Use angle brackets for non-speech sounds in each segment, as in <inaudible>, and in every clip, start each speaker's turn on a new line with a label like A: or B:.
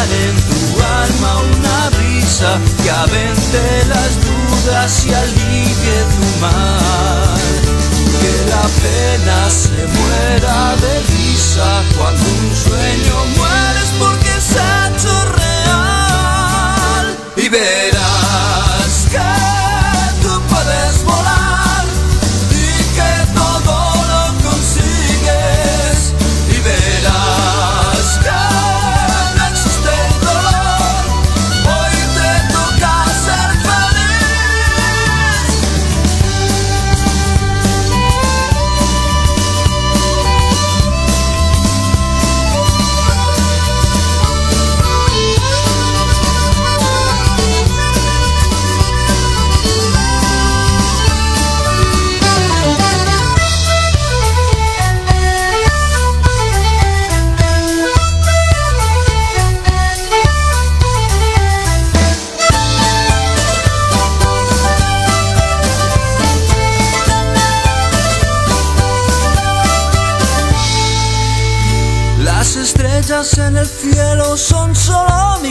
A: en tu alma una brisa que avente las dudas y alivie tu mal. Que la pena se muera de risa cuando un sueño mueres porque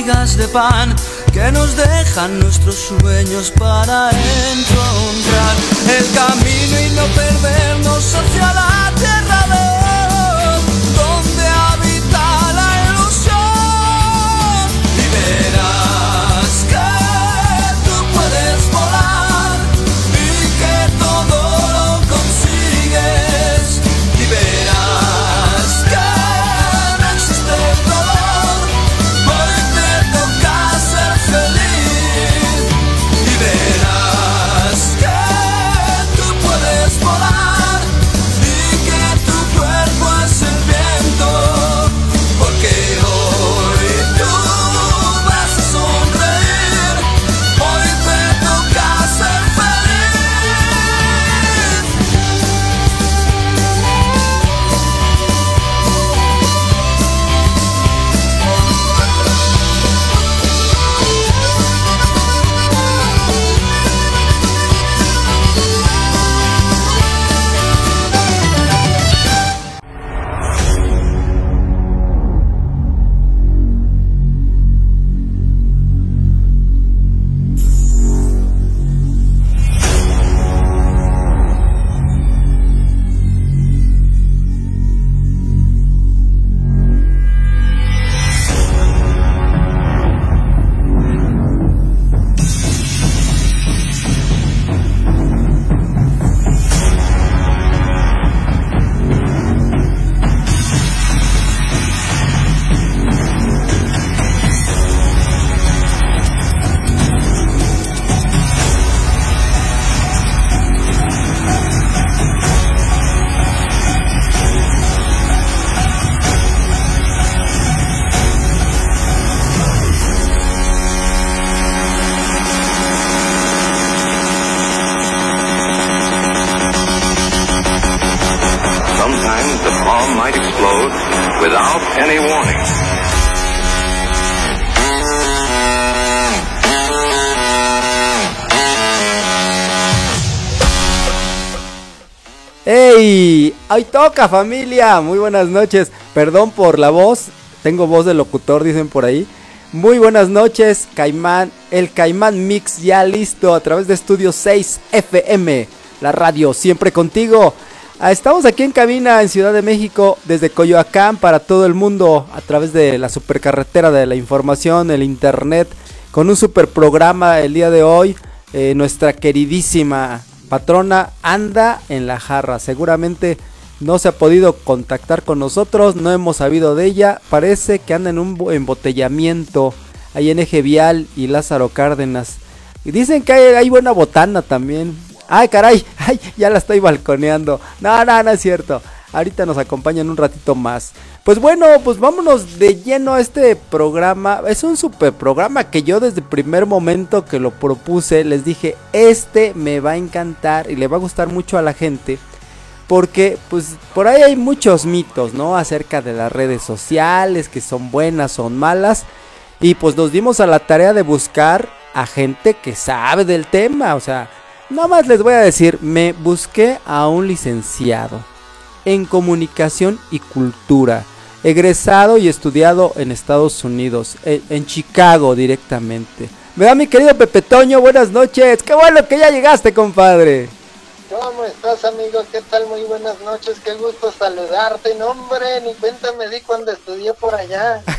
A: migas de pan que nos dejan nuestros sueños para encontrar el camino y no perdernos hacia la tierra
B: ¡Ahí toca familia! Muy buenas noches. Perdón por la voz. Tengo voz de locutor, dicen por ahí. Muy buenas noches, Caimán. El Caimán Mix ya listo a través de Estudio 6 FM. La radio siempre contigo. Ah, Estamos aquí en cabina en Ciudad de México desde Coyoacán para todo el mundo a través de la supercarretera de la información, el internet, con un super programa el día de hoy. Eh, nuestra queridísima patrona anda en la jarra. Seguramente no se ha podido contactar con nosotros, no hemos sabido de ella. Parece que anda en un embotellamiento ahí en Eje Vial y Lázaro Cárdenas. Y dicen que hay, buena botana también. Ay, caray, <laughs> ay, ya la estoy balconeando. No, no, no es cierto. Ahorita nos acompañan un ratito más. Pues bueno, pues vámonos de lleno a este programa. Es un super programa que yo desde el primer momento que lo propuse les dije, este me va a encantar y le va a gustar mucho a la gente. Porque pues por ahí hay muchos mitos, ¿no? Acerca de las redes sociales, que son buenas, son malas. Y pues nos dimos a la tarea de buscar a gente que sabe del tema. O sea, nada más les voy a decir, me busqué a un licenciado en comunicación y cultura, egresado y estudiado en Estados Unidos, en, Chicago directamente. ¿Verdad, mi querido Pepe Toño? Buenas noches. Qué bueno que ya llegaste, compadre.
C: ¿Cómo estás, amigo? ¿Qué tal? Muy buenas noches. Qué gusto saludarte. No, hombre, ni cuenta me di cuando estudié por allá. <laughs>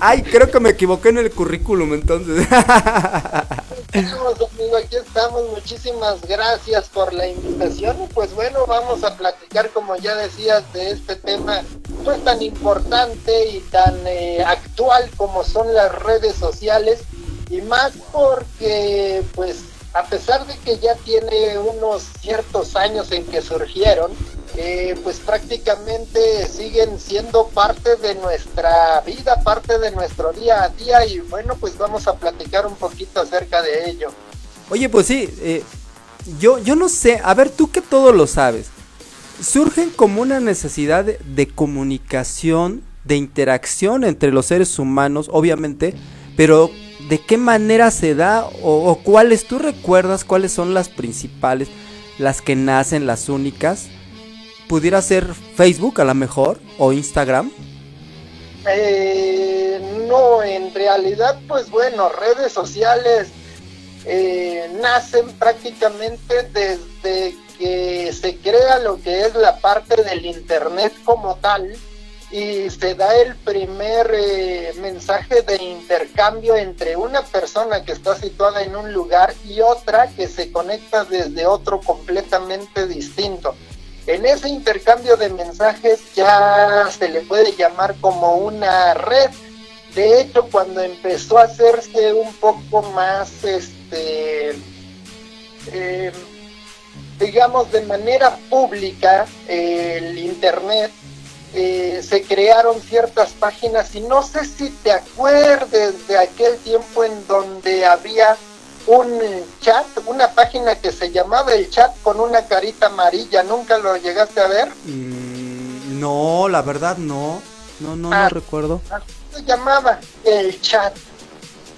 B: Ay, creo que me equivoqué en el currículum entonces. <laughs>
C: Estamos, amigo, aquí estamos. Muchísimas gracias por la invitación. Y pues bueno, vamos a platicar, como ya decías, de este tema pues tan importante y tan eh, actual como son las redes sociales. Y más porque, pues, a pesar de que ya tiene unos ciertos años en que surgieron, eh, pues prácticamente siguen siendo parte de nuestra vida, parte de nuestro día a día y bueno, pues vamos a platicar un poquito acerca de ello.
B: Oye, pues sí, eh, yo, yo no sé, a ver, tú que todo lo sabes, surgen como una necesidad de, comunicación, de interacción entre los seres humanos, obviamente, pero ¿de qué manera se da o, cuáles tú recuerdas, cuáles son las principales, las que nacen, las únicas? pudiera ser Facebook a lo mejor o Instagram?
C: Eh, no, en realidad, pues bueno, redes sociales eh, nacen prácticamente desde que se crea lo que es la parte del Internet como tal y se da el primer eh, mensaje de intercambio entre una persona que está situada en un lugar y otra que se conecta desde otro completamente distinto. En ese intercambio de mensajes ya se le puede llamar como una red. De hecho, cuando empezó a hacerse un poco más, este, em, digamos, de manera pública, el Internet, eh, se crearon ciertas páginas y no sé si te acuerdes de aquel tiempo en donde había un chat, una página que se llamaba el chat con una carita amarilla. ¿Nunca lo llegaste a ver?
B: Mm, no, la verdad no. No, no, no ah, recuerdo.
C: Se llamaba el chat.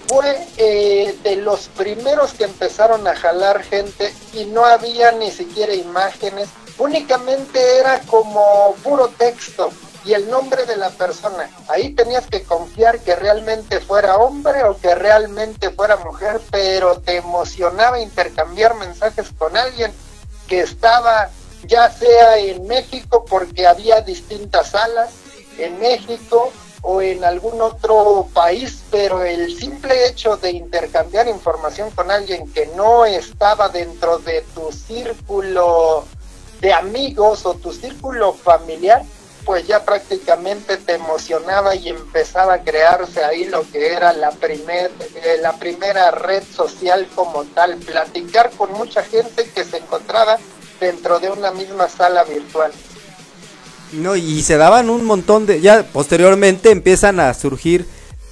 C: Fue eh, de los primeros que empezaron a jalar gente y no había ni siquiera imágenes. Únicamente era como puro texto y el nombre de la persona. Ahí tenías que confiar que realmente fuera hombre o que realmente fuera mujer, pero te emocionaba intercambiar mensajes con alguien que estaba ya sea en México porque había distintas salas en México o en algún otro país, pero el simple hecho de intercambiar información con alguien que no estaba dentro de tu círculo de amigos o tu círculo familiar, pues ya prácticamente te emocionaba y empezaba a crearse ahí lo que era la, primer, eh, la primera red social como tal, platicar con mucha gente que se encontraba dentro de una misma sala virtual.
B: No, y se daban un montón de, ya posteriormente empiezan a surgir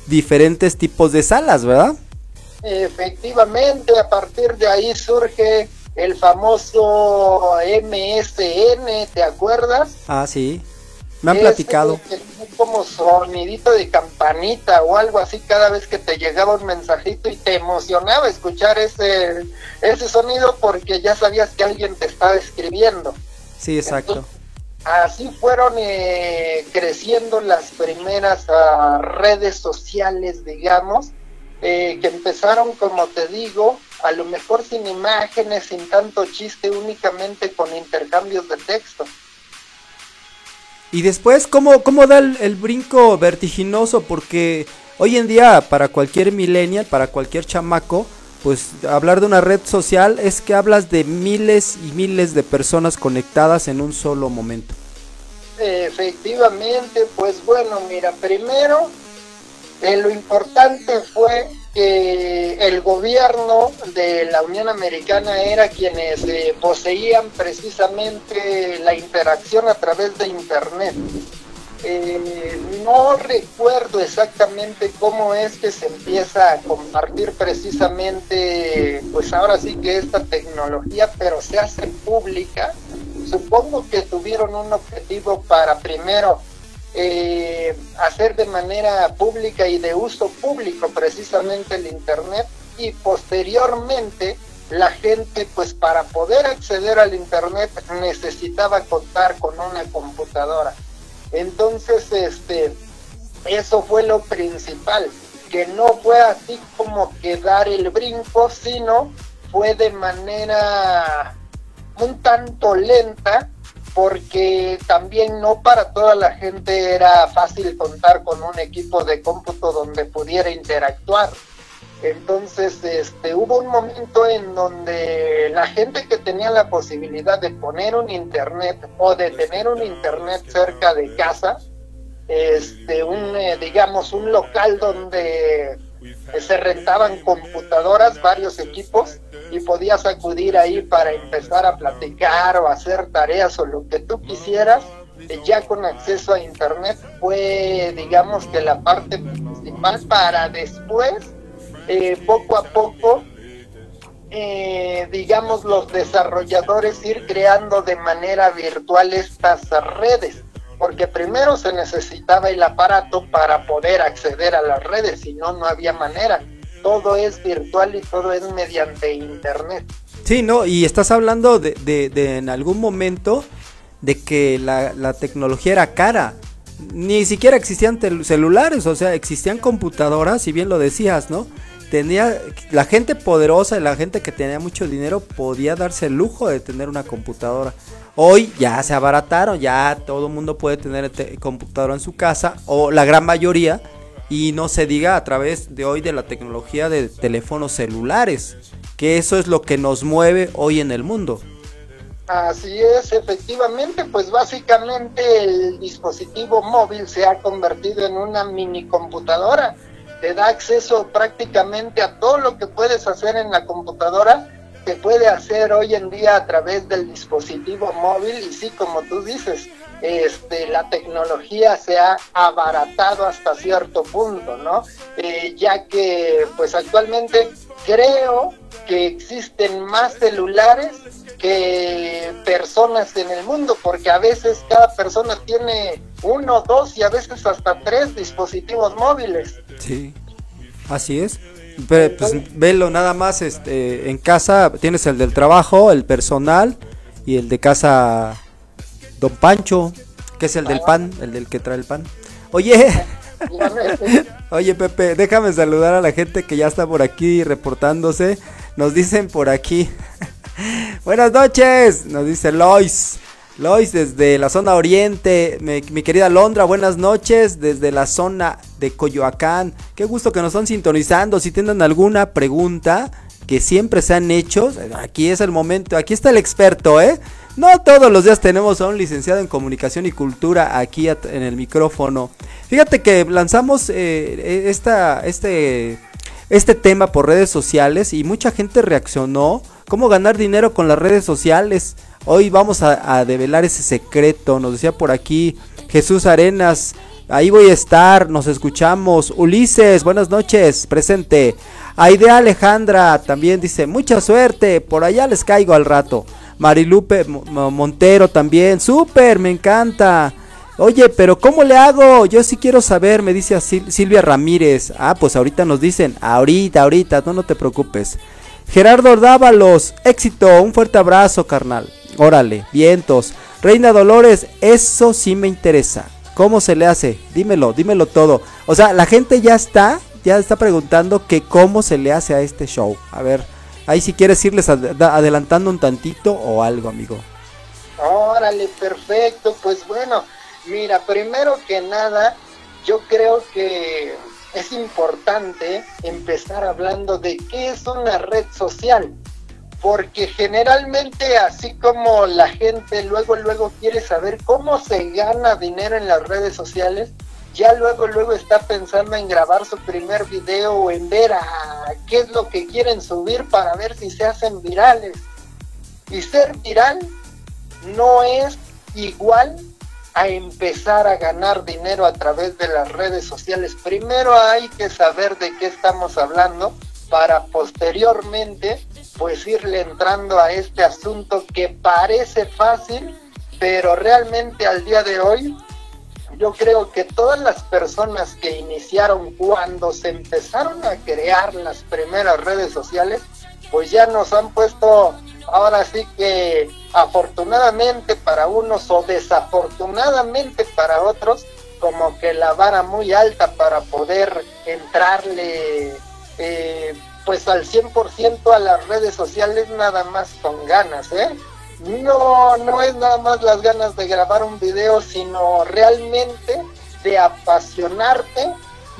B: diferentes tipos de salas, ¿verdad?
C: Efectivamente, a partir de ahí surge el famoso MSN, ¿te acuerdas?
B: Ah, sí. Me han platicado.
C: como sonidito de campanita o algo así cada vez que te llegaba un mensajito y te emocionaba escuchar ese, ese sonido porque ya sabías que alguien te estaba escribiendo.
B: Sí, exacto.
C: así fueron eh, creciendo las primeras ah, redes sociales, digamos, eh, que empezaron, como te digo, a lo mejor sin imágenes, sin tanto chiste, únicamente con intercambios de texto.
B: Y después, ¿cómo, cómo da el, brinco vertiginoso? Porque hoy en día, para cualquier millennial, para cualquier chamaco, pues hablar de una red social es que hablas de miles y miles de personas conectadas en un solo momento.
C: Efectivamente, pues bueno, mira, primero eh, lo importante fue que el gobierno de la Unión Americana era quienes eh, poseían precisamente la interacción a través de Internet. Eh, no recuerdo exactamente cómo es que se empieza a compartir precisamente, pues ahora sí que esta tecnología, pero se hace pública. Supongo que tuvieron un objetivo para primero eh, hacer de manera pública y de uso público precisamente el Internet y posteriormente la gente pues para poder acceder al Internet necesitaba contar con una computadora. Entonces, este, eso fue lo principal, que no fue así como que dar el brinco, sino fue de manera un tanto lenta porque también no para toda la gente era fácil contar con un equipo de cómputo donde pudiera interactuar. Entonces, este, hubo un momento en donde la gente que tenía la posibilidad de poner un internet o de tener un internet cerca de casa, este, un, eh, digamos, un local donde se rentaban computadoras, varios equipos, y podías acudir ahí para empezar a platicar o hacer tareas o lo que tú quisieras, ya con acceso a internet fue, digamos, que la parte principal para después, eh, poco a poco, eh, digamos, los desarrolladores ir creando de manera virtual estas redes porque primero se necesitaba el aparato para poder acceder a las redes, si no, no había manera. Todo es virtual y todo es mediante internet.
B: Sí, no, y estás hablando de, de, en algún momento de que la, la, tecnología era cara. Ni siquiera existían celulares, o sea, existían computadoras, si bien lo decías, ¿no? Tenía la gente poderosa y la gente que tenía mucho dinero podía darse el lujo de tener una computadora. Hoy ya se abarataron, ya todo el mundo puede tener computadora en su casa, o la gran mayoría, y no se diga a través de hoy de la tecnología de teléfonos celulares, que eso es lo que nos mueve hoy en el mundo.
C: Así es, efectivamente, pues básicamente el dispositivo móvil se ha convertido en una mini computadora. Te da acceso prácticamente a todo lo que puedes hacer en la computadora se puede hacer hoy en día a través del dispositivo móvil y sí, como tú dices, este, la tecnología se ha abaratado hasta cierto punto, ¿no? Eh, ya que pues actualmente creo que existen más celulares que personas en el mundo, porque a veces cada persona tiene uno, dos y a veces hasta tres dispositivos móviles.
B: Sí, así es. Pero, pues velo nada más este, en casa, tienes el del trabajo, el personal y el de casa Don Pancho, que es el del pan, el del que trae el pan. Oye, <laughs> oye Pepe, déjame saludar a la gente que ya está por aquí reportándose. Nos dicen por aquí. <laughs> Buenas noches, nos dice Lois. Lois desde la zona oriente, mi, querida Londra, buenas noches desde la zona de Coyoacán. Qué gusto que nos están sintonizando. Si tienen alguna pregunta que siempre se han hecho, aquí es el momento, aquí está el experto, ¿eh? No todos los días tenemos a un licenciado en comunicación y cultura aquí en el micrófono. Fíjate que lanzamos eh, esta, este, este tema por redes sociales y mucha gente reaccionó. ¿Cómo ganar dinero con las redes sociales? Hoy vamos a, develar ese secreto. Nos decía por aquí Jesús Arenas. Ahí voy a estar, nos escuchamos. Ulises, buenas noches, presente. Aidea Alejandra también dice, mucha suerte, por allá les caigo al rato. Marilupe Montero también, súper, me encanta. Oye, pero ¿cómo le hago? Yo sí quiero saber, me dice Silvia Ramírez. Ah, pues ahorita nos dicen, ahorita, ahorita, no, no te preocupes. Gerardo Dávalos, éxito, un fuerte abrazo, carnal. Órale, vientos. Reina Dolores, eso sí me interesa. ¿Cómo se le hace? Dímelo, dímelo todo. O sea, la gente ya está, ya está preguntando que cómo se le hace a este show. A ver, ahí si quieres irles adelantando un tantito o algo, amigo.
C: Órale, perfecto. Pues bueno, mira, primero que nada, yo creo que es importante empezar hablando de qué es una red social, porque generalmente así como la gente luego luego quiere saber cómo se gana dinero en las redes sociales, ya luego luego está pensando en grabar su primer video o en ver a qué es lo que quieren subir para ver si se hacen virales. Y ser viral no es igual a empezar a ganar dinero a través de las redes sociales. Primero hay que saber de qué estamos hablando para posteriormente pues irle entrando a este asunto que parece fácil, pero realmente al día de hoy yo creo que todas las personas que iniciaron cuando se empezaron a crear las primeras redes sociales, pues ya nos han puesto ahora sí que afortunadamente para unos o desafortunadamente para otros, como que la vara muy alta para poder entrarle eh, pues al 100% a las redes sociales nada más con ganas, ¿eh? No, no es nada más las ganas de grabar un video, sino realmente de apasionarte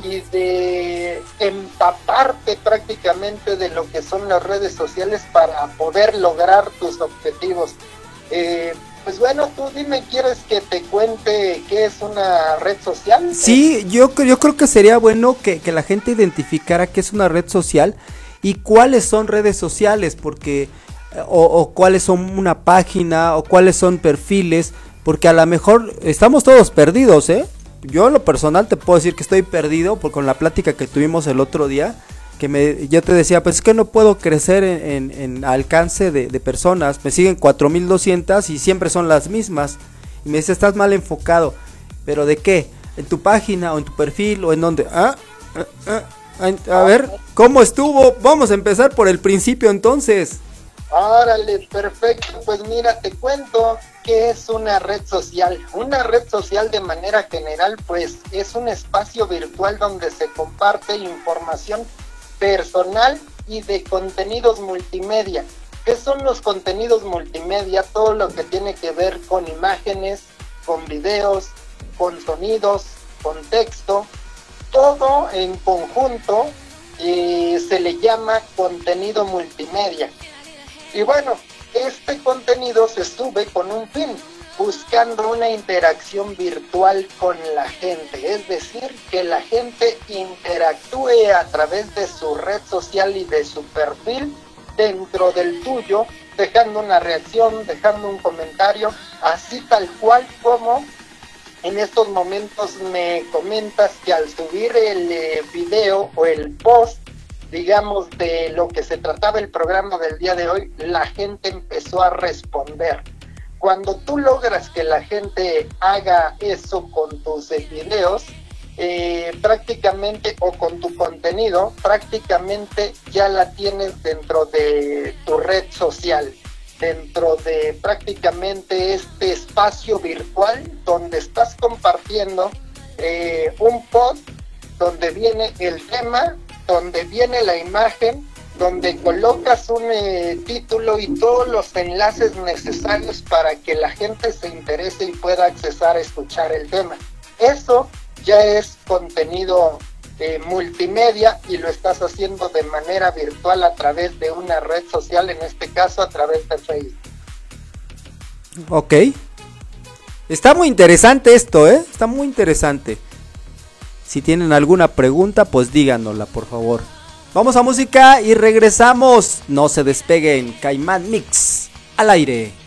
C: y de empaparte prácticamente de lo que son las redes sociales para poder lograr tus objetivos. Eh, pues bueno, tú dime, ¿quieres que te cuente qué es una red social?
B: Sí, yo, yo creo que sería bueno que, que la gente identificara qué es una red social y cuáles son redes sociales, porque o, cuáles son una página o cuáles son perfiles, porque a lo mejor estamos todos perdidos, ¿eh? Yo en lo personal te puedo decir que estoy perdido por con la plática que tuvimos el otro día, que me, yo te decía, pues es que no puedo crecer en, en, alcance de, de, personas, me siguen 4200 y siempre son las mismas, y me dice, estás mal enfocado, pero ¿de qué? ¿En tu página o en tu perfil o en dónde? ¿Ah? ¿Ah? ¿Ah? A ver, ¿cómo estuvo? Vamos a empezar por el principio entonces.
C: Órale, perfecto. Pues mira, te cuento qué es una red social. Una red social de manera general, pues es un espacio virtual donde se comparte información personal y de contenidos multimedia. ¿Qué son los contenidos multimedia? Todo lo que tiene que ver con imágenes, con videos, con sonidos, con texto, todo en conjunto eh, se le llama contenido multimedia. Y bueno, este contenido se sube con un fin, buscando una interacción virtual con la gente, es decir, que la gente interactúe a través de su red social y de su perfil dentro del tuyo, dejando una reacción, dejando un comentario, así tal cual como en estos momentos me comentas que al subir el eh, video o el post digamos, de lo que se trataba el programa del día de hoy, la gente empezó a responder. Cuando tú logras que la gente haga eso con tus videos, eh, prácticamente o con tu contenido, prácticamente ya la tienes dentro de tu red social, dentro de prácticamente este espacio virtual donde estás compartiendo eh, un post donde viene el tema donde viene la imagen, donde colocas un eh, título y todos los enlaces necesarios para que la gente se interese y pueda accesar a escuchar el tema. Eso ya es contenido eh, multimedia y lo estás haciendo de manera virtual a través de una red social, en este caso a través de Facebook.
B: Ok. Está muy interesante esto, ¿eh? Está muy interesante. Si tienen alguna pregunta, pues díganosla, por favor. Vamos a música y regresamos. No se despeguen. Caimán Mix al aire.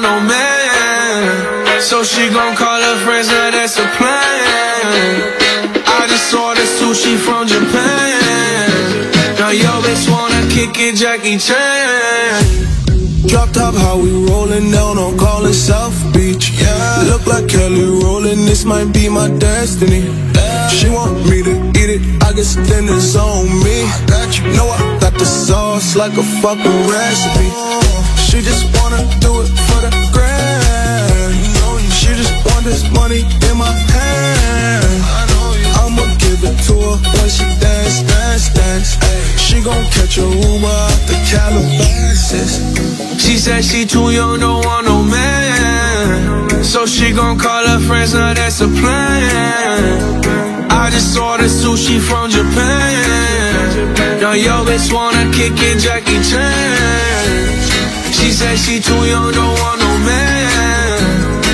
D: Want no man. So she gon' call her friends, now that's a plan. I just saw the sushi from Japan. Now yo bitch wanna kick it, Jackie Chan. Drop top, how we rollin' down on callin' South Beach. Yeah, look like Kelly rollin', this might be my destiny. She want me to eat it, I guess then it's on me. Got you, know I got the sauce like a fucking recipe. Oh. She just wanna do it want this money in my hand. I'ma give it to her when she dance, dance, dance. She gon' catch a Uber out the Calabasas. She said she too young, don't want no man. So she gon' call her friends, now that's a plan. I just saw the sushi from Japan. Now yo bitch wanna kick it, Jackie Chan. She said she too young, don't want no man.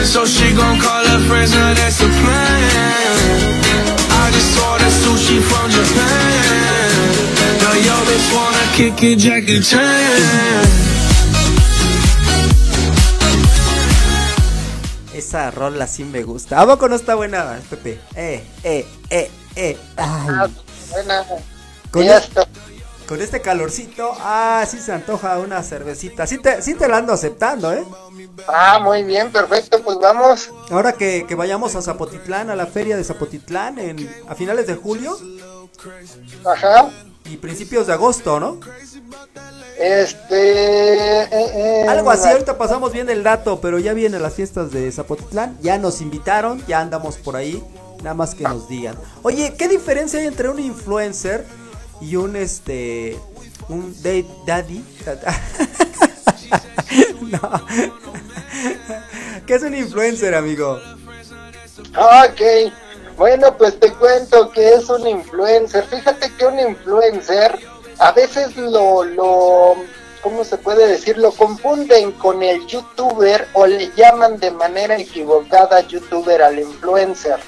D: So she gon' call her friends, now that's a plan. I just saw the sushi from Japan. Now yo bitch wanna kick it, Jackie Chan.
B: Esa rola sí me gusta. ¿A poco no está buena, Pepe? Eh, eh, eh, eh.
C: Ah,
B: Ay.
C: buena.
B: Con,
C: Ya
B: es-
C: está.
B: Con este calorcito, ah, sí se antoja una cervecita. Sí te, sí te la ando aceptando, ¿eh?
C: Ah, muy bien, perfecto, pues vamos.
B: Ahora que, que vayamos a Zapotitlán, a la feria de Zapotitlán, en, a finales de julio
C: Ajá.
B: y principios de agosto, ¿no?
C: Este. eh, eh,
B: Algo así, ahorita pasamos bien el dato, pero ya vienen las fiestas de Zapotitlán, ya nos invitaron, ya andamos por ahí, nada más que nos digan. Oye, ¿qué diferencia hay entre un influencer y un este un daddy? <laughs> no. ¿Qué es un influencer, amigo?
C: Ok, bueno, pues te cuento que es un influencer. Fíjate que un influencer a veces lo, lo, ¿cómo se puede decir? Lo confunden con el youtuber o le llaman de manera equivocada youtuber al influencer.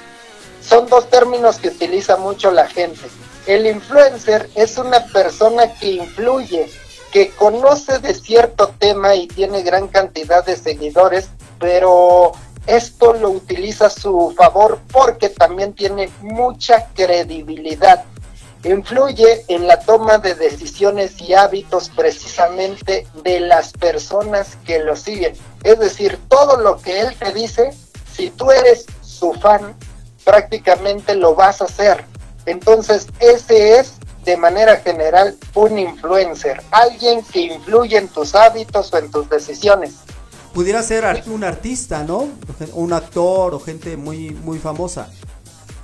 C: Son dos términos que utiliza mucho la gente. El influencer es una persona que influye, que conoce de cierto tema y tiene gran cantidad de seguidores, pero esto lo utiliza a su favor porque también tiene mucha credibilidad. Influye en la toma de decisiones y hábitos precisamente de las personas que lo siguen. Es decir, todo lo que él te dice, si tú eres su fan, prácticamente lo vas a hacer. Entonces, ese es de manera general un influencer, alguien que influye en tus hábitos o en tus decisiones.
B: Pudiera ser un artista, ¿no? Un actor o gente muy muy famosa.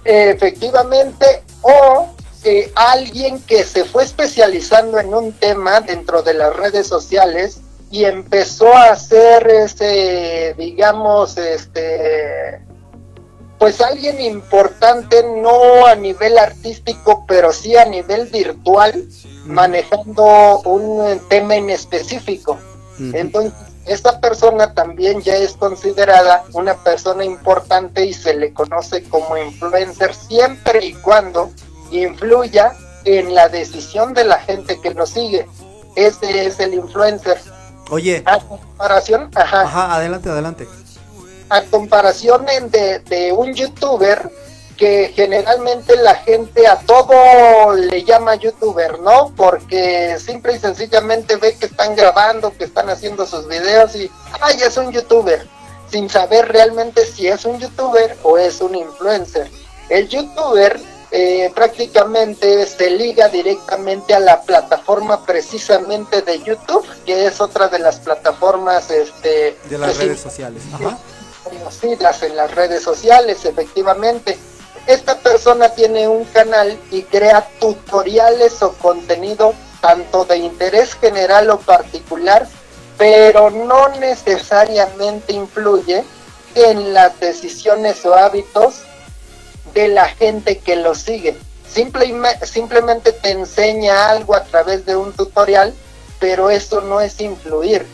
C: Efectivamente, o eh, alguien que se fue especializando en un tema dentro de las redes sociales y empezó a hacer ese, digamos, este, pues alguien importante, no a nivel artístico, pero sí a nivel virtual, manejando un eh, tema en específico. Entonces, esta persona también ya es considerada una persona importante y se le conoce como influencer siempre y cuando influya en la decisión de la gente que lo sigue. Ese es el influencer.
B: Oye,
C: A comparación, ajá,
B: ajá, adelante, adelante.
C: A comparación de, de un youtuber que generalmente la gente a todo le llama youtuber, ¿no? Porque simple y sencillamente ve que están grabando, que están haciendo sus videos y, ay, es un youtuber, sin saber realmente si es un youtuber o es un influencer. El youtuber eh, prácticamente se liga directamente a la plataforma precisamente de YouTube, que es otra de las plataformas este,
B: De las
C: pues,
B: redes sociales. Ajá.
C: Conocidas en las redes sociales, efectivamente. Esta persona tiene un canal y crea tutoriales o contenido tanto de interés general o particular, pero no necesariamente influye en las decisiones o hábitos de la gente que lo sigue. Simple simplemente te enseña algo a través de un tutorial, pero eso no es influir.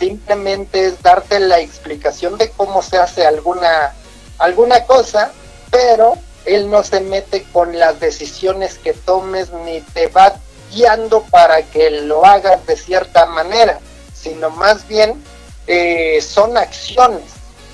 C: Simplemente es darte la explicación de cómo se hace alguna, alguna cosa, pero él no se mete con las decisiones que tomes ni te va guiando para que lo hagas de cierta manera. sino más bien eh, son acciones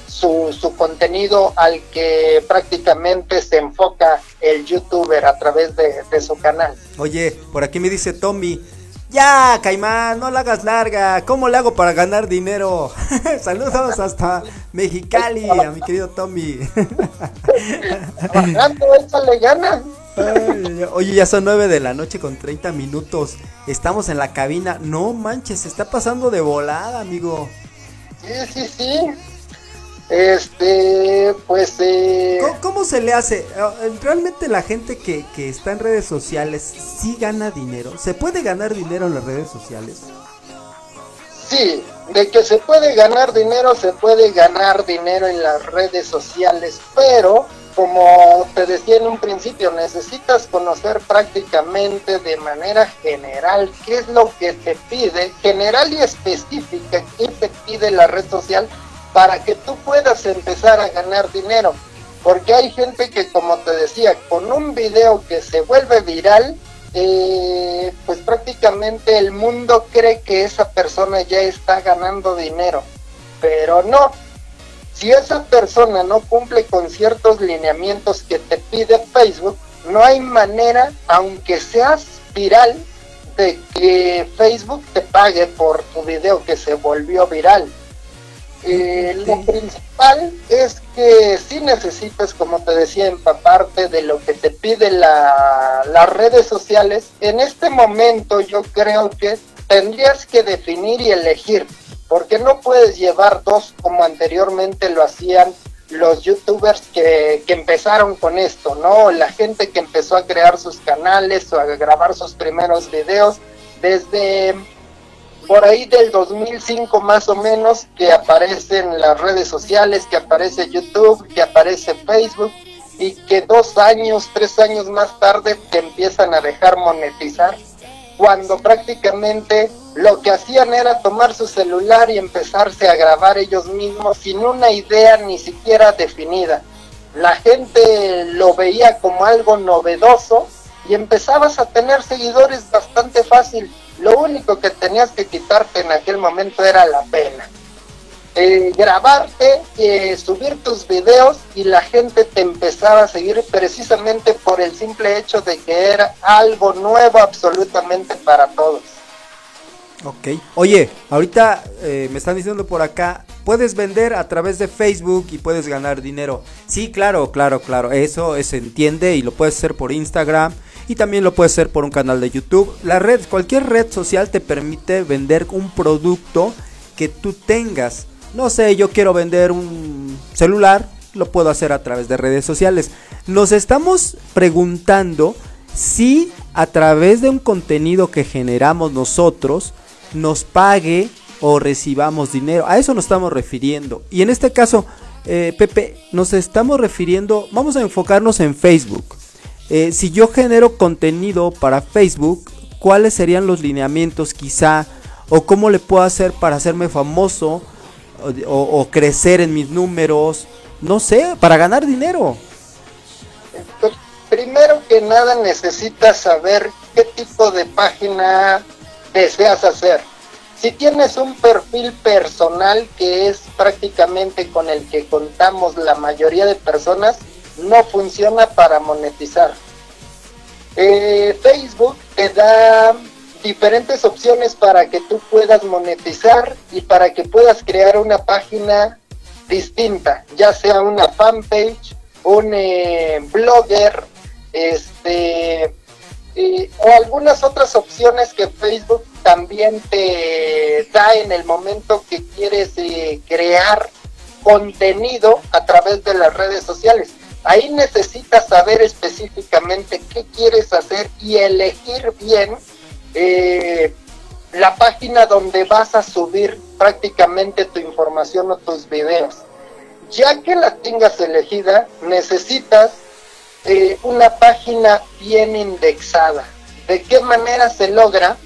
C: su, su contenido al que prácticamente se enfoca el youtuber a través de, de su canal.
B: Oye, por aquí me dice Tommy. Ya, Caimán, no la hagas larga. ¿Cómo le hago para ganar dinero? <laughs> Saludos hasta Mexicali, a mi querido Tommy. <laughs>
C: Trabajando, échale ganas.
B: Ay, oye, ya son 9 de la noche con 30 minutos. Estamos en la cabina. No manches, se está pasando de volada, amigo.
C: Sí, sí, sí. Este, pues, eh,
B: ¿Cómo, cómo se le hace? Eh, ¿Realmente la gente que, que está en redes sociales sí gana dinero? ¿Se puede ganar dinero en las redes sociales?
C: sí, de que se puede ganar dinero, se puede ganar dinero en las redes sociales, pero como te decía en un principio, necesitas conocer prácticamente de manera general qué es lo que te pide, general y específica, qué te pide la red social para que tú puedas empezar a ganar dinero. Porque hay gente que, como te decía, con un video que se vuelve viral, eh, pues prácticamente el mundo cree que esa persona ya está ganando dinero. Pero no, si esa persona no cumple con ciertos lineamientos que te pide Facebook, no hay manera, aunque seas viral, de que Facebook te pague por tu video que se volvió viral. Eh, Lo principal es que si necesitas, como te decía, empaparte de lo que te pide la, las redes sociales. En este momento yo creo que tendrías que definir y elegir, porque no puedes llevar dos como anteriormente lo hacían los youtubers que, que empezaron con esto, ¿no? La gente que empezó a crear sus canales o a grabar sus primeros videos desde por ahí del 2005 más o menos que aparecen las redes sociales, que aparece YouTube, que aparece Facebook y que dos años, tres años más tarde te empiezan a dejar monetizar cuando prácticamente lo que hacían era tomar su celular y empezarse a grabar ellos mismos sin una idea ni siquiera definida. La gente lo veía como algo novedoso y empezabas a tener seguidores bastante fácil. Lo único que tenías que quitarte en aquel momento era la pena. Eh, grabarte, eh, subir tus videos y la gente te empezaba a seguir precisamente por el simple hecho de que era algo nuevo absolutamente para todos.
B: Ok. Oye, ahorita eh, me están diciendo por acá, puedes vender a través de Facebook y puedes ganar dinero. Sí, claro, claro, claro. Eso se entiende y lo puedes hacer por Instagram y también lo puedes hacer por un canal de YouTube. La red, cualquier red social te permite vender un producto que tú tengas. No sé, yo quiero vender un celular, lo puedo hacer a través de redes sociales. Nos estamos preguntando si a través de un contenido que generamos nosotros nos pague o recibamos dinero. A eso nos estamos refiriendo. Y en este caso, eh, Pepe, nos estamos refiriendo, vamos a enfocarnos en Facebook. Eh, si yo genero contenido para Facebook, ¿cuáles serían los lineamientos quizá? ¿O cómo le puedo hacer para hacerme famoso? O, crecer en mis números? No sé, para ganar dinero.
C: Pues, primero que nada necesitas saber qué tipo de página deseas hacer. Si tienes un perfil personal que es prácticamente con el que contamos la mayoría de personas, no funciona para monetizar. Eh, Facebook te da diferentes opciones para que tú puedas monetizar y para que puedas crear una página distinta, ya sea una fanpage, un eh, blogger, este, o algunas otras opciones que Facebook también te da en el momento que quieres eh, crear contenido a través de las redes sociales. Ahí necesitas saber específicamente qué quieres hacer y elegir bien eh, la página donde vas a subir prácticamente tu información o tus videos. Ya que la tengas elegida, necesitas eh, una página bien indexada. ¿De qué manera se logra?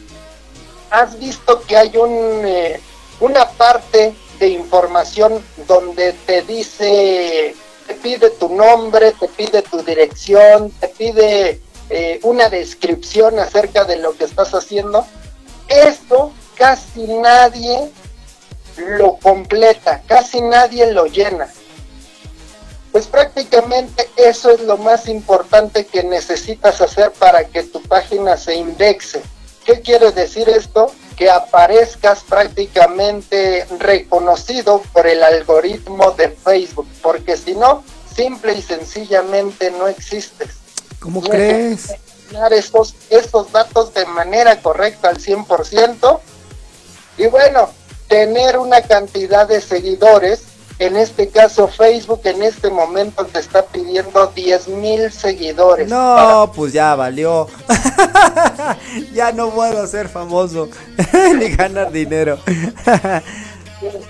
C: Has visto que hay eh, una parte de información donde te dice, te pide tu nombre, te pide tu dirección, te pide eh, una descripción acerca de lo que estás haciendo. Esto casi nadie lo completa, casi nadie lo llena. Pues prácticamente eso es lo más importante que necesitas hacer para que tu página se indexe. ¿Qué quiere decir esto? Que aparezcas prácticamente reconocido por el algoritmo de Facebook, porque si no, simple y sencillamente no existes.
B: ¿Cómo crees?
C: Llenar estos, estos datos de manera correcta al 100%. Y bueno, tener una cantidad de seguidores en este caso, Facebook en este momento te está pidiendo 10 mil seguidores.
B: No, pues ya valió. <laughs> ya no puedo ser famoso <laughs> ni ganar dinero.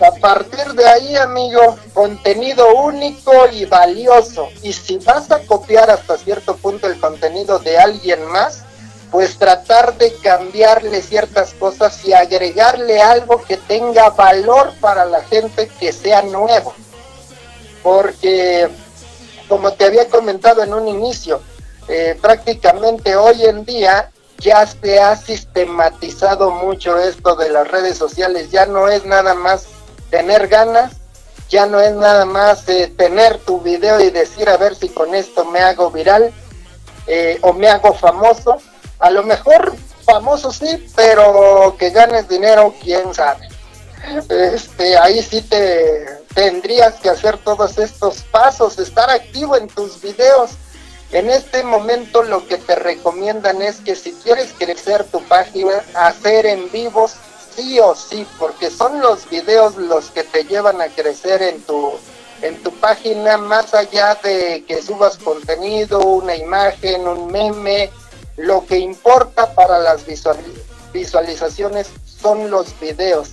C: A partir de ahí, amigo, contenido único y valioso. Y si vas a copiar hasta cierto punto el contenido de alguien más, pues tratar de cambiarle ciertas cosas y agregarle algo que tenga valor para la gente que sea nuevo. Porque, como te había comentado en un inicio, eh, prácticamente hoy en día ya se ha sistematizado mucho esto de las redes sociales, ya no es nada más tener ganas, ya no es nada más eh, tener tu video y decir a ver si con esto me hago viral eh, o me hago famoso, a lo mejor famoso sí, pero que ganes dinero, quién sabe. Este, ahí sí te tendrías que hacer todos estos pasos, estar activo en tus videos. En este momento lo que te recomiendan es que si quieres crecer tu página, hacer en vivos sí o sí, porque son los videos los que te llevan a crecer en tu en tu página más allá de que subas contenido, una imagen, un meme, lo que importa para las visualizaciones son los videos.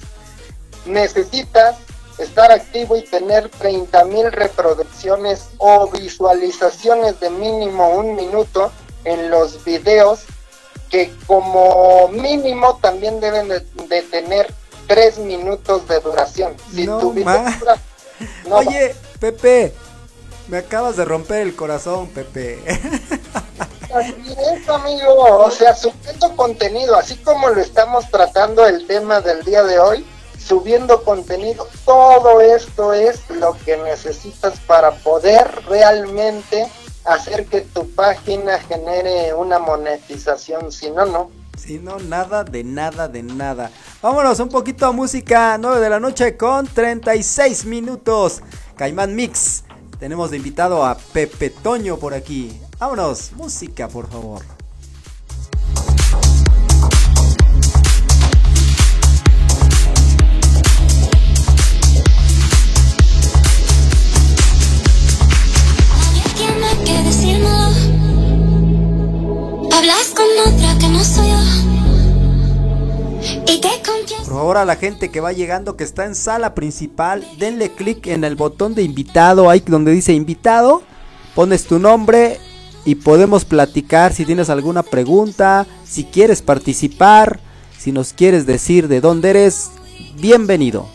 C: Necesitas estar activo y tener 30 mil reproducciones o visualizaciones de mínimo un minuto en los videos que como mínimo también deben de, tener tres minutos de duración.
B: Si tu video Oye, Pepe, me acabas de romper el corazón, Pepe. <laughs>
C: Así es, amigo. O sea, subiendo contenido, así como lo estamos tratando el tema del día de hoy, subiendo contenido, todo esto es lo que necesitas para poder realmente hacer que tu página genere una monetización, si no, no.
B: Si no, nada de nada de nada. Vámonos un poquito a música, 9 de la noche con 36 minutos. Caimán Mix. Tenemos de invitado a Pepe Toño por aquí. Vámonos, música por favor. Por favor a la gente que va llegando que está en sala principal, denle clic en el botón de invitado, ahí donde dice invitado, pones tu nombre y podemos platicar si tienes alguna pregunta, si quieres participar, si nos quieres decir de dónde eres, bienvenido.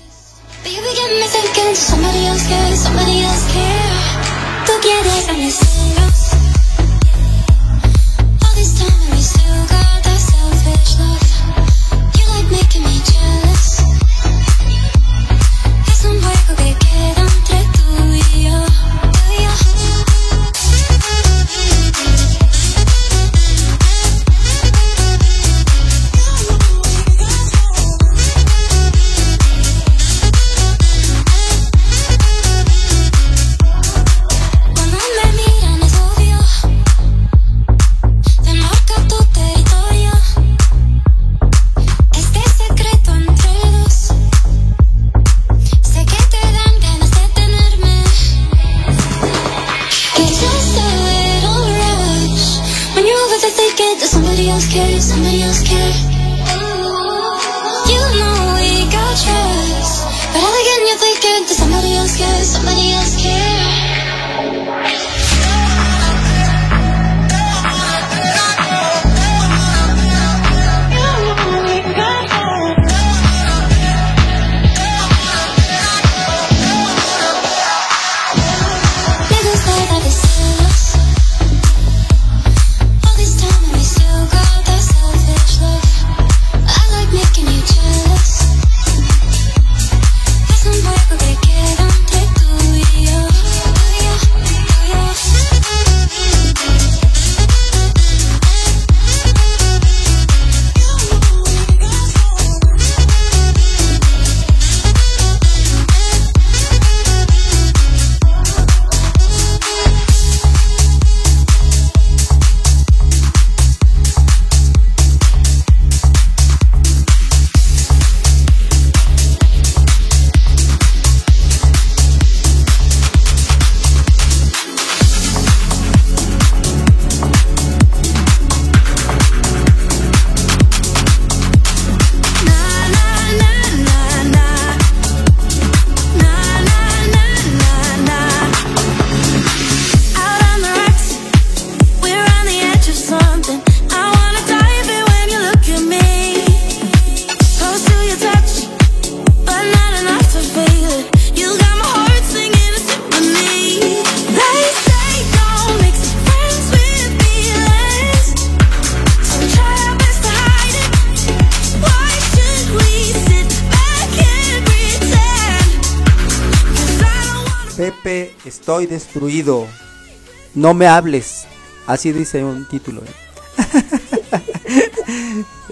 B: No me hables. Así dice un título. ¿eh?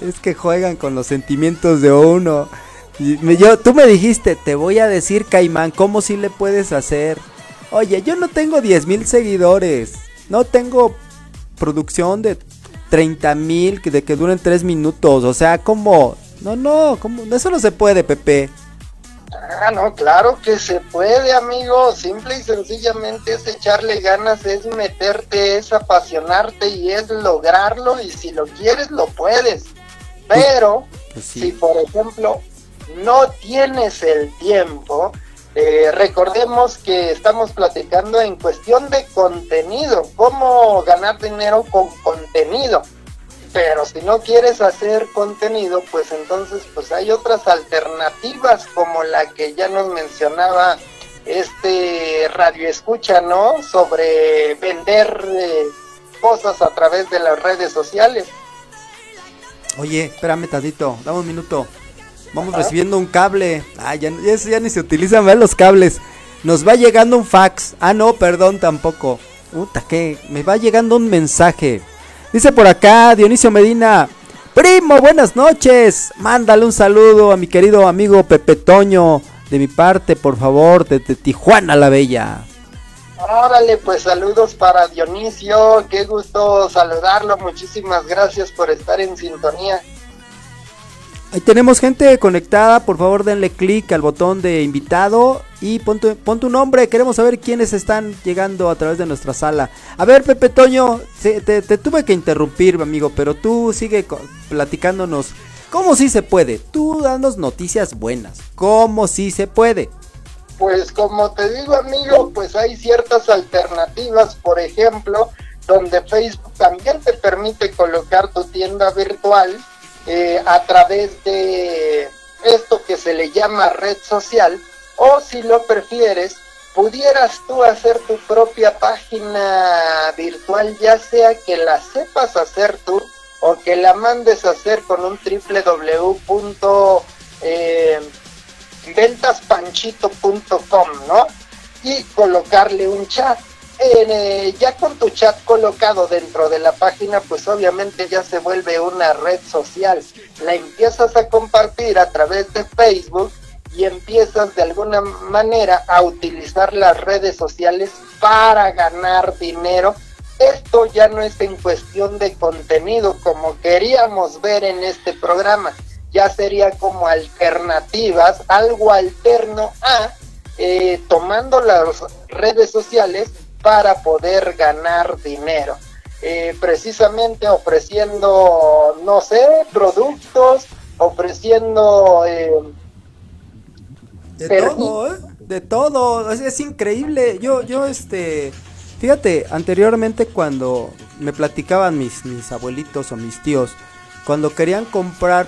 B: <laughs> es que juegan con los sentimientos de uno. Yo, tú me dijiste, te voy a decir, Caimán, cómo si le puedes hacer. Oye, yo no tengo 10 mil seguidores. No tengo producción de 30 mil de que duren 3 minutos. O sea, como... No, no, como... Eso no se puede, Pepe.
C: Ah, no, claro que se puede, amigo. Simple y sencillamente es echarle ganas, es meterte, es apasionarte y es lograrlo. Y si lo quieres, lo puedes. Pero
B: Pues
C: si,
B: sí.
C: por ejemplo, no tienes el tiempo, eh, recordemos que estamos platicando en cuestión de contenido, cómo ganar dinero con contenido. Pero si no quieres hacer contenido, pues entonces pues hay otras alternativas como la que ya nos mencionaba este radio escucha, ¿no? Sobre vender eh, cosas a través de las redes sociales.
B: Oye, espérame tantito, dame un minuto. Vamos recibiendo un cable. Ah, ya, ya, ya ni se utilizan los cables. Nos va llegando un fax. Ah, no, perdón, tampoco. Puta, que me va llegando un mensaje. Dice por acá Dionisio Medina. Primo, buenas noches. Mándale un saludo a mi querido amigo Pepe Toño. De mi parte, por favor, desde Tijuana la Bella.
C: Órale, pues saludos para Dionisio, qué gusto saludarlo, muchísimas gracias por estar en sintonía.
B: Ahí tenemos gente conectada, por favor denle clic al botón de invitado y pon tu, pon tu nombre, queremos saber quiénes están llegando a través de nuestra sala. A ver Pepe Toño, te, te tuve que interrumpir amigo, pero tú sigue platicándonos cómo sí se puede, tú danos noticias buenas, cómo sí se puede.
C: Pues como te digo amigo, pues hay ciertas alternativas, por ejemplo, donde Facebook también te permite colocar tu tienda virtual eh, a través de esto que se le llama red social, o si lo prefieres, pudieras tú hacer tu propia página virtual, ya sea que la sepas hacer tú o que la mandes a hacer con un www. eh, ventaspanchito.com, ¿no? Y colocarle un chat. Eh, ya con tu chat colocado dentro de la página, pues obviamente ya se vuelve una red social. La empiezas a compartir a través de Facebook y empiezas de alguna manera a utilizar las redes sociales para ganar dinero. Esto ya no es en cuestión de contenido como queríamos ver en este programa ya sería como alternativas, algo alterno a eh, tomando las redes sociales para poder ganar dinero. Eh, precisamente ofreciendo, no sé, productos, ofreciendo... eh,
B: De todo, ¿eh? De todo, es, es increíble. Yo, yo, este, fíjate, anteriormente cuando me platicaban mis, mis abuelitos o mis tíos, cuando querían comprar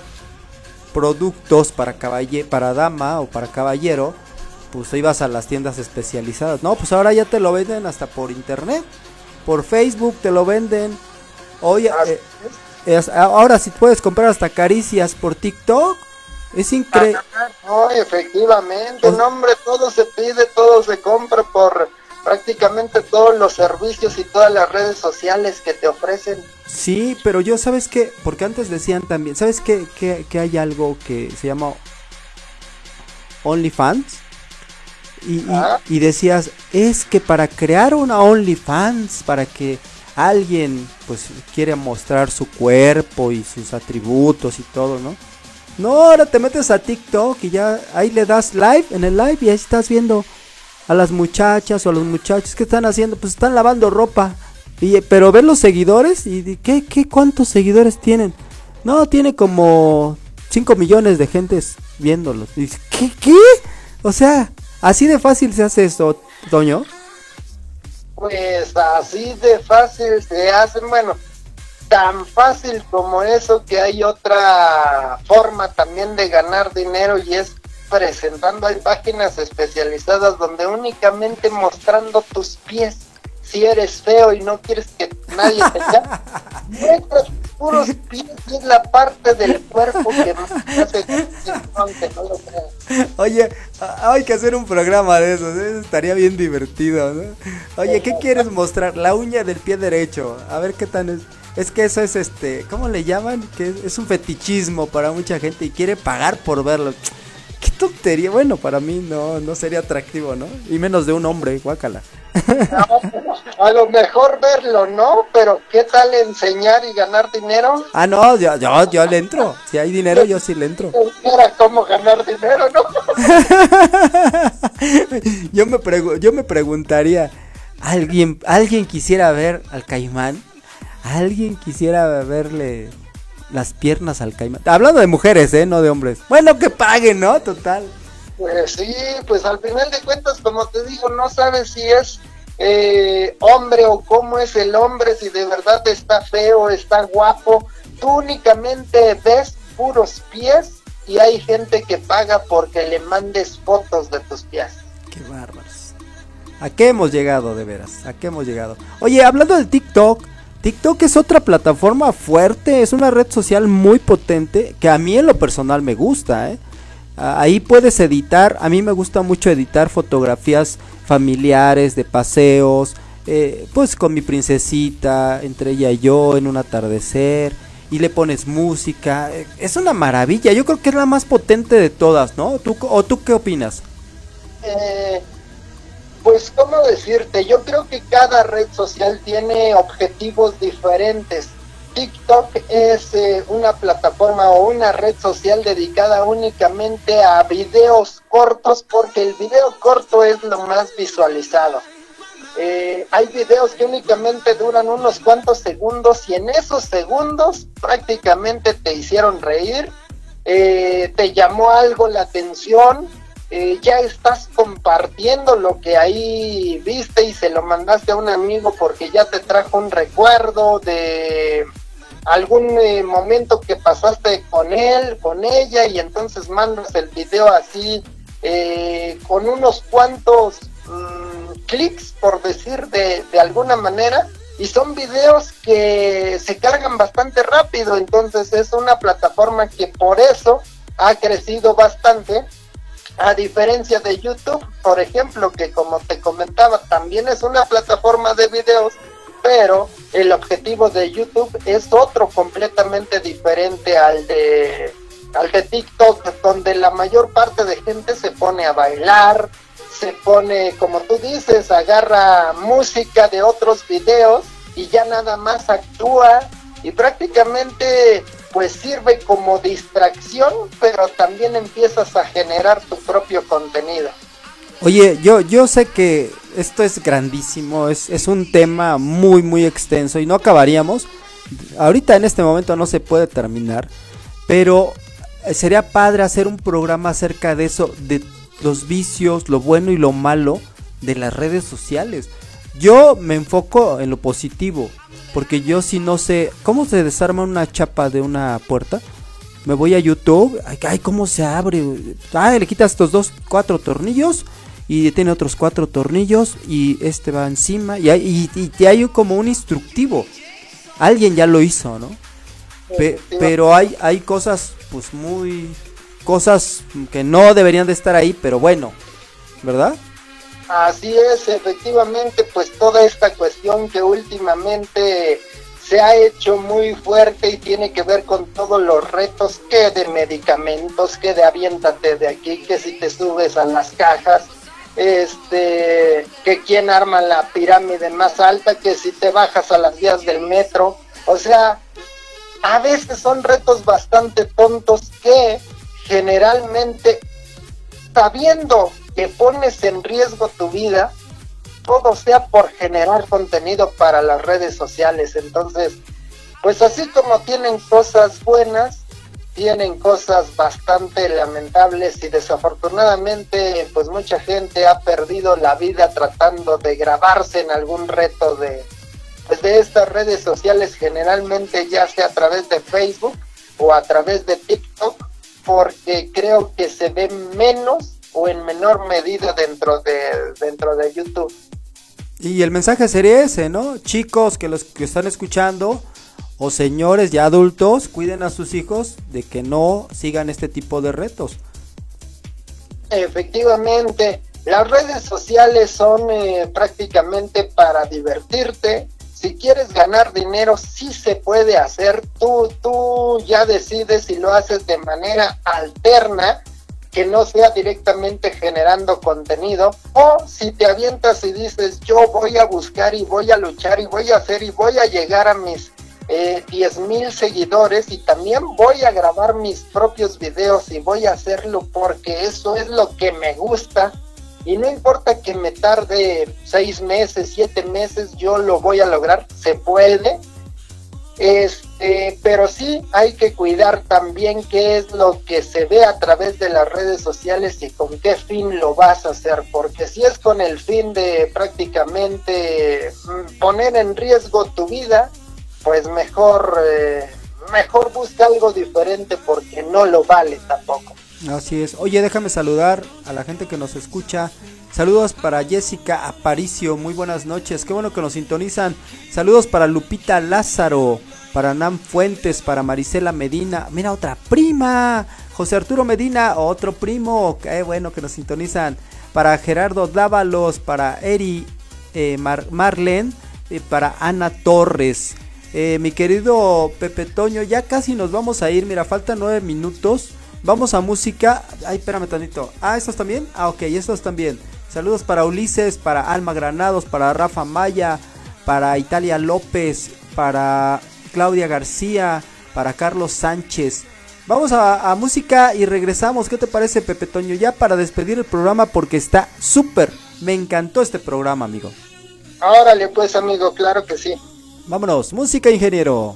B: productos para caballe, para dama o para caballero, pues ibas a las tiendas especializadas. No, pues ahora ya te lo venden hasta por internet, por Facebook te lo venden. Oye,
C: Así
B: eh, es- ahora sí puedes comprar hasta caricias por TikTok. Es increíble.
C: No, efectivamente, no hombre, todo se pide, todo se compra por prácticamente todos los servicios y todas las redes sociales que te ofrecen.
B: Sí, pero yo, ¿sabes qué? Porque antes decían también, ¿sabes qué? Que, que hay algo que se llama OnlyFans. Y,
C: Ah.
B: decías, es que para crear una OnlyFans, para que alguien pues quiere mostrar su cuerpo y sus atributos y todo, ¿no? No, ahora te metes a TikTok y ya ahí le das live en el live y ahí estás viendo a las muchachas o a los muchachos que están haciendo, pues están lavando ropa. Y, pero ven los seguidores y ¿qué, qué, cuántos seguidores tienen? No, tiene como 5 millones de gentes viéndolos. Y ¿qué, qué? O sea, así de fácil se hace esto, Toño.
C: Pues así de fácil se hacen, bueno, tan fácil como eso que hay otra forma también de ganar dinero y es presentando, hay páginas especializadas donde únicamente mostrando tus pies si eres feo y no quieres que nadie te vea. <laughs> Muestras puros pies y es la parte del cuerpo que más hace no lo creas.
B: Oye, hay que hacer un programa de esos, ¿eh? estaría bien divertido, ¿no? Oye, ¿qué quieres mostrar? La uña del pie derecho. A ver qué tan es. Es que eso es este, ¿cómo le llaman? Que es, es un fetichismo para mucha gente y quiere pagar por verlo. Qué tontería. Bueno, para mí no, no sería atractivo, ¿no? Y menos de un hombre, guácala.
C: A lo mejor verlo, ¿no? Pero ¿qué tal enseñar y ganar dinero?
B: Ah, no, yo, yo, yo le entro. Si hay dinero, yo sí le entro.
C: Era cómo ganar dinero, ¿no? <laughs>
B: yo, me pregu- yo me preguntaría, ¿alguien, ¿alguien quisiera ver al caimán? ¿Alguien quisiera verle las piernas al caimán? Hablando de mujeres, ¿eh? No de hombres. Bueno, que paguen, ¿no? Total.
C: Pues sí, pues al final de cuentas, como te digo, no sabes si es eh, hombre o cómo es el hombre, si de verdad está feo, está guapo. Tú únicamente ves puros pies y hay gente que paga porque le mandes fotos de tus pies.
B: Qué bárbaros. ¿A qué hemos llegado, de veras? ¿A qué hemos llegado? Oye, hablando del TikTok, TikTok es otra plataforma fuerte, es una red social muy potente que a mí en lo personal me gusta, ¿eh? Ah, Ahí puedes editar, a mí me gusta mucho editar fotografías familiares, de paseos, eh, pues con mi princesita, entre ella y yo, en un atardecer, y le pones música, eh, es una maravilla, yo creo que es la más potente de todas, ¿no? ¿Tú, ¿O tú qué opinas?
C: Eh, pues, ¿cómo decirte? Yo creo que cada red social tiene objetivos diferentes. TikTok es eh, una plataforma o una red social dedicada únicamente a videos cortos porque el video corto es lo más visualizado. Eh, hay videos que únicamente duran unos cuantos segundos y en esos segundos prácticamente te hicieron reír, eh, te llamó algo la atención, ya estás compartiendo lo que ahí viste y se lo mandaste a un amigo porque ya te trajo un recuerdo de algún eh, momento que pasaste con él, con ella y entonces mandas el video así eh, con unos cuantos mm, clics por decir de, de alguna manera y son videos que se cargan bastante rápido. Entonces es una plataforma que por eso ha crecido bastante a diferencia de YouTube, por ejemplo, que como te comentaba, también es una plataforma de videos, pero el objetivo de YouTube es otro completamente diferente al de al de TikTok, donde la mayor parte de gente se pone a bailar, se pone, como tú dices, agarra música de otros videos y ya nada más actúa y prácticamente pues sirve como distracción, pero también empiezas a generar tu propio contenido.
B: Oye, yo, yo sé que esto es grandísimo, es, es un tema muy, muy extenso y no acabaríamos. Ahorita en este momento no se puede terminar, pero eh, sería padre hacer un programa acerca de eso, de los vicios, lo bueno y lo malo de las redes sociales. Yo me enfoco en lo positivo, porque yo si no sé cómo se desarma una chapa de una puerta, me voy a YouTube, ay, ay, cómo se abre, ay, le quitas estos dos, cuatro tornillos y tiene otros cuatro tornillos y este va encima y hay, y, y hay como un instructivo. Alguien ya lo hizo, ¿no? Pe- pero hay, hay cosas, pues muy, cosas que no deberían de estar ahí, pero bueno, ¿verdad?
C: Así es, efectivamente, pues toda esta cuestión que últimamente se ha hecho muy fuerte y tiene que ver con todos los retos que de medicamentos, que de aviéntate de aquí, que si te subes a las cajas, este, que quién arma la pirámide más alta, que si te bajas a las vías del metro, o sea, a veces son retos bastante tontos que generalmente sabiendo que pones en riesgo tu vida, todo sea por generar contenido para las redes sociales. Entonces, pues así como tienen cosas buenas, tienen cosas bastante lamentables y desafortunadamente pues mucha gente ha perdido la vida tratando de grabarse en algún reto de pues de estas redes sociales generalmente ya sea a través de Facebook o a través de TikTok porque creo que se ve menos o en menor medida dentro de dentro de YouTube.
B: Y el mensaje sería ese, ¿no? Chicos que los que están escuchando o señores ya adultos, cuiden a sus hijos de que no sigan este tipo de retos.
C: Efectivamente, las redes sociales son eh, prácticamente para divertirte. Si quieres ganar dinero, sí se puede hacer. Tú, tú ya decides si lo haces de manera alterna que no sea directamente generando contenido, o si te avientas y dices, yo voy a buscar y voy a luchar y voy a hacer y voy a llegar a mis eh, 10 mil seguidores y también voy a grabar mis propios videos y voy a hacerlo porque eso es lo que me gusta. Y no importa que me tarde seis meses, siete meses, yo lo voy a lograr, se puede, este, pero sí hay que cuidar también qué es lo que se ve a través de las redes sociales y con qué fin lo vas a hacer, porque si es con el fin de prácticamente mm, poner en riesgo tu vida, pues mejor, eh, mejor busca algo diferente porque no lo vale tampoco.
B: Así es. Oye, déjame saludar a la gente que nos escucha. Saludos para Jessica Aparicio, muy buenas noches, qué bueno que nos sintonizan. Saludos para Lupita Lázaro, para Nam Fuentes, para Marisela Medina, mira otra prima, José Arturo Medina, otro primo, qué bueno que nos sintonizan. Para Gerardo Dávalos, para Eri eh, Mar Marlen, eh, para Ana Torres. Eh, mi querido Pepe Toño, ya casi nos vamos a ir, mira, faltan nueve minutos. Vamos a música. Ay, espérame tantito. Ah, ¿estos también? Ah, ok, estos también. Saludos para Ulises, para Alma Granados, para Rafa Maya, para Italia López, para Claudia García, para Carlos Sánchez. Vamos a, música y regresamos. ¿Qué te parece, Pepe Toño? Ya para despedir el programa porque está súper. Me encantó este programa, amigo.
C: Órale pues amigo, claro que sí.
B: Vámonos, música ingeniero.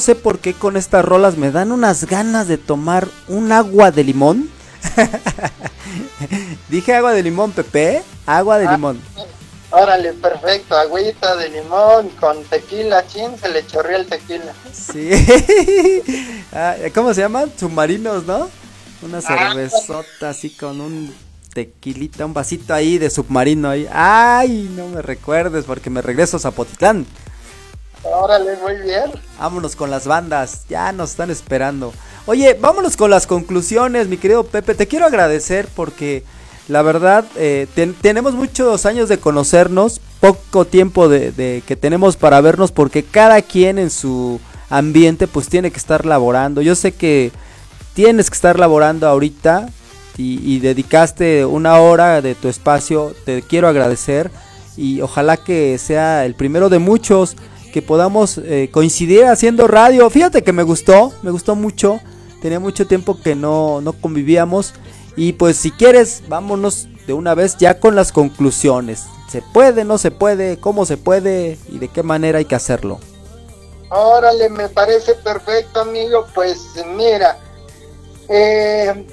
B: No sé por qué con estas rolas me dan unas ganas de tomar un agua de limón. <laughs> Dije agua de limón, Pepe. Agua de
C: Ah.
B: limón.
C: Órale, perfecto, agüita de limón con tequila, chin, se le chorreó el tequila.
B: Sí. <laughs> Ah, ¿Cómo se llaman? Submarinos, ¿no? Una
C: Ah.
B: cervezota así con un tequilita, un vasito ahí de submarino ahí. Ay, no me recuerdes porque me regreso a Zapotitlán.
C: Órale, muy bien.
B: Vámonos con las bandas, ya nos están esperando. Oye, vámonos con las conclusiones, mi querido Pepe. Te quiero agradecer porque la verdad eh, ten- tenemos muchos años de conocernos, poco tiempo de, que tenemos para vernos porque cada quien en su ambiente pues tiene que estar laborando. Yo sé que tienes que estar laborando ahorita y dedicaste una hora de tu espacio, te quiero agradecer y ojalá que sea el primero de muchos que podamos eh, coincidir haciendo radio. Fíjate que me gustó, me gustó mucho. Tenía mucho tiempo que no, no convivíamos. Y pues si quieres, vámonos de una vez ya con las conclusiones. ¿Se puede, no se puede? ¿Cómo se puede? ¿Y de qué manera hay que hacerlo?
C: Órale, me parece perfecto, amigo. Pues mira, eh,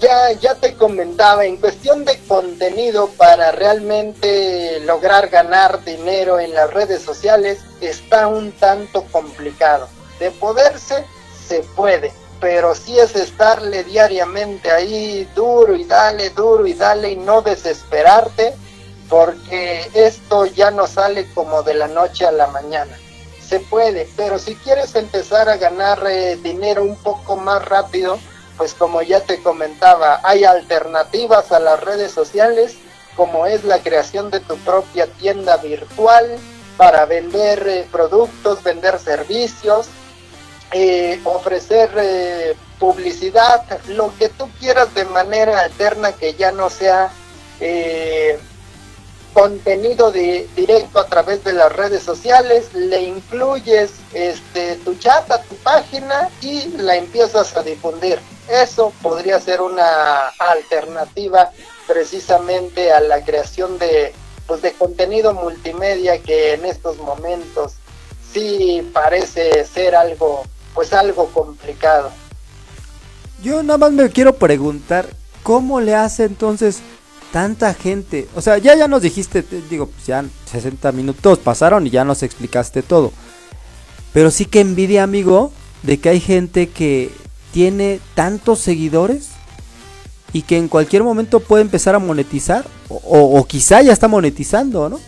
C: ya, ya te comentaba, en cuestión de contenido para realmente lograr ganar dinero en las redes sociales está un tanto complicado. De poderse, se puede, pero sí es estarle diariamente ahí duro y dale, duro y dale y no desesperarte, porque esto ya no sale como de la noche a la mañana. Se puede, pero si quieres empezar a ganar eh, dinero un poco más rápido, pues como ya te comentaba, hay alternativas a las redes sociales, como es la creación de tu propia tienda virtual para vender eh, productos, vender servicios, eh, ofrecer eh, publicidad, lo que tú quieras de manera alterna que ya no sea contenido de, directo a través de las redes sociales, le incluyes este, tu chat a tu página y la empiezas a difundir. Eso podría ser una alternativa precisamente a la creación de, pues, de contenido multimedia que en estos momentos sí parece ser algo, pues algo complicado.
B: Yo nada más me quiero preguntar, ¿cómo le hace entonces tanta gente? O sea, ya ya nos dijiste, te- digo, pues ya 60 minutos pasaron y ya nos explicaste todo. Pero sí que envidia, amigo, de que hay gente que tiene tantos seguidores y que en cualquier momento puede empezar a monetizar o, o- quizá ya está monetizando, ¿no?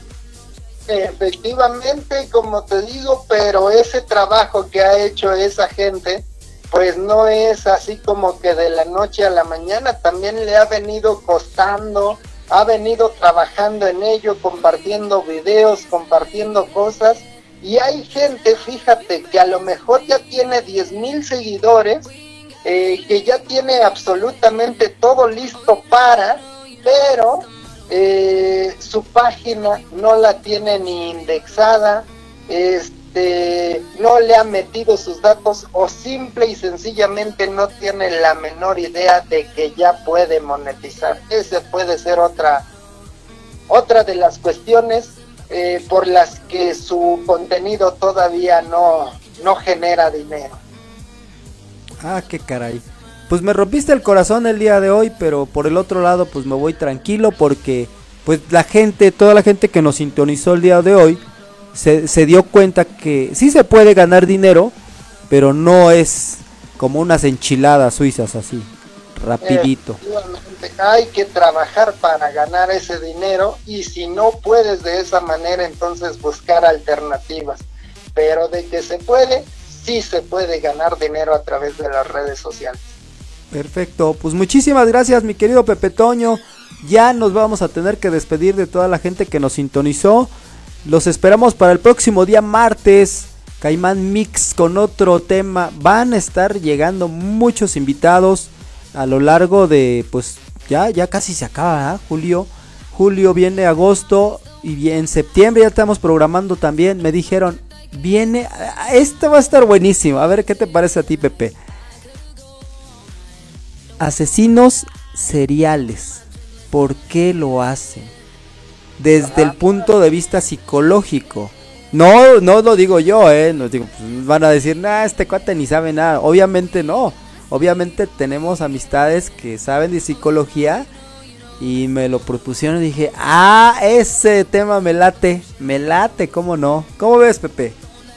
C: Efectivamente, como te digo, pero ese trabajo que ha hecho esa gente, pues no es así como que de la noche a la mañana, también le ha venido costando, ha venido trabajando en ello, compartiendo videos, compartiendo cosas, y hay gente, fíjate, que a lo mejor ya tiene 10 mil seguidores, eh, que ya tiene absolutamente todo listo para, pero eh, su página no la tiene ni indexada, este, no le ha metido sus datos o simple y sencillamente no tiene la menor idea de que ya puede monetizar. Ese puede ser otra, otra de las cuestiones eh, por las que su contenido todavía no, no genera dinero.
B: Ah, qué caray. Pues me rompiste el corazón el día de hoy, pero por el otro lado, pues me voy tranquilo porque, pues la gente, toda la gente que nos sintonizó el día de hoy, se, dio cuenta que sí se puede ganar dinero, pero no es como unas enchiladas suizas así, rapidito.
C: Efectivamente, hay que trabajar para ganar ese dinero y si no puedes de esa manera, entonces buscar alternativas. Pero de que se puede, sí se puede ganar dinero a través de las redes sociales.
B: Perfecto, pues muchísimas gracias mi querido Pepe Toño. Ya nos vamos a tener que despedir de toda la gente que nos sintonizó. Los esperamos para el próximo día martes. Caimán Mix con otro tema. Van a estar llegando muchos invitados a lo largo de, pues ya, ya casi se acaba, ¿verdad? Julio. Julio viene agosto y en septiembre ya estamos programando también. Me dijeron, viene, esto va a estar buenísimo. A ver qué te parece a ti, Pepe asesinos seriales. ¿Por qué lo hacen? Desde el punto de vista psicológico. No, no lo digo yo, eh. No digo, pues, van a decir, nah, este cuate ni sabe nada. Obviamente no. Obviamente tenemos amistades que saben de psicología. Y me lo propusieron y dije, ah, ese tema me late. Me late, ¿cómo no? ¿Cómo ves, Pepe?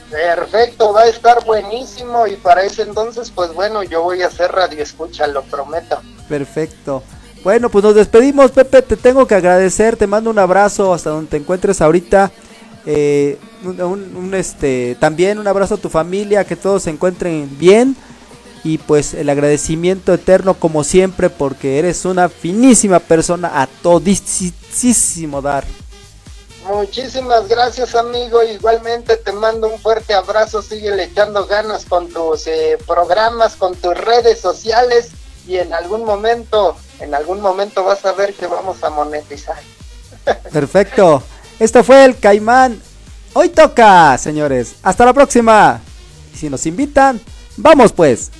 C: Perfecto, va a estar buenísimo y para ese entonces, pues bueno, yo voy a hacer radio escucha, lo prometo.
B: Perfecto. Bueno, pues nos despedimos, Pepe. Te tengo que agradecer. Te mando un abrazo hasta donde te encuentres ahorita. Eh, un, un- un, este, también un abrazo a tu familia, que todos se encuentren bien. Y pues el agradecimiento eterno como siempre porque eres una finísima persona a todísimo dar.
C: Muchísimas gracias amigo, igualmente te mando un fuerte abrazo, sigue echando ganas con tus eh, programas, con tus redes sociales y en algún momento, en algún momento vas a ver que vamos a monetizar. <laughs>
B: Perfecto. Esto fue el Caimán. Hoy toca, señores. Hasta la próxima. Y si nos invitan, vamos pues.